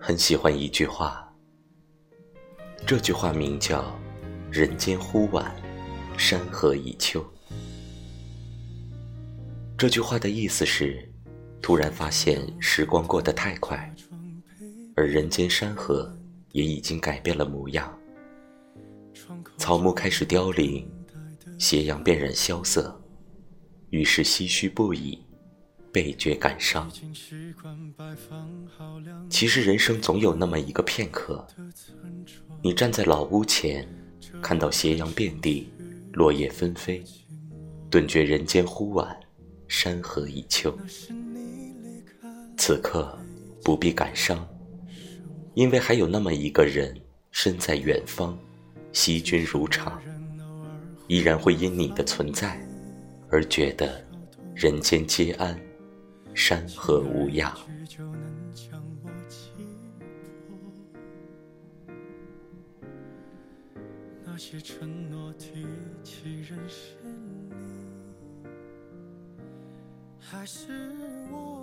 很喜欢一句话，这句话名叫“人间忽晚，山河已秋”。这句话的意思是，突然发现时光过得太快，而人间山河也已经改变了模样。草木开始凋零，斜阳变染萧瑟，于是唏嘘不已。倍觉感伤。其实人生总有那么一个片刻，你站在老屋前，看到斜阳遍地，落叶纷飞，顿觉人间忽晚，山河已秋。此刻不必感伤，因为还有那么一个人身在远方，惜君如常，依然会因你的存在而觉得人间皆安。山河无恙。那些承诺提起人生，还是我。